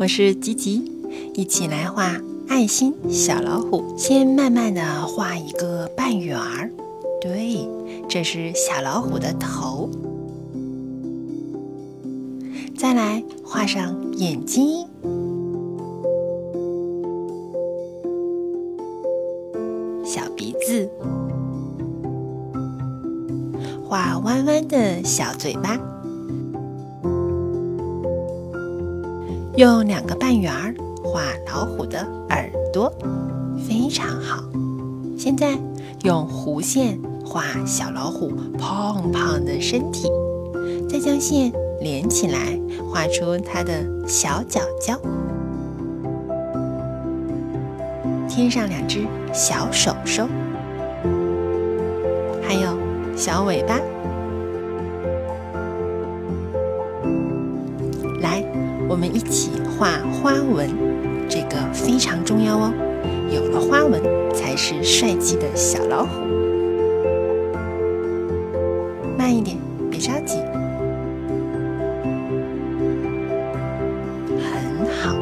我是吉吉，一起来画爱心小老虎。先慢慢的画一个半圆儿，对，这是小老虎的头。再来画上眼睛，小鼻子，画弯弯的小嘴巴。用两个半圆儿画老虎的耳朵，非常好。现在用弧线画小老虎胖胖的身体，再将线连起来，画出它的小脚脚，添上两只小手手，还有小尾巴。来我们一起画花纹，这个非常重要哦。有了花纹，才是帅气的小老虎。慢一点，别着急。很好。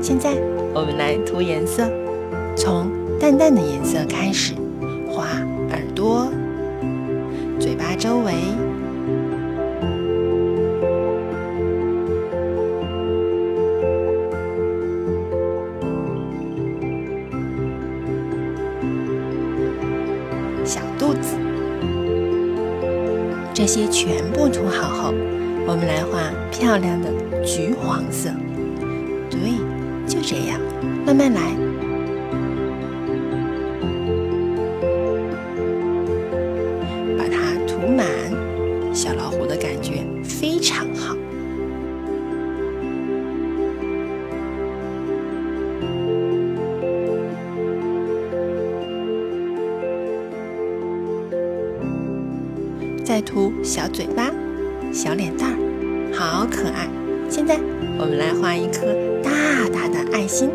现在我们来涂颜色，从淡淡的颜色开始，画耳朵、嘴巴周围。肚子，这些全部涂好后，我们来画漂亮的橘黄色。对，就这样，慢慢来，把它涂满。小老虎的感觉非常好。再涂小嘴巴、小脸蛋儿，好可爱。现在我们来画一颗大大的爱心。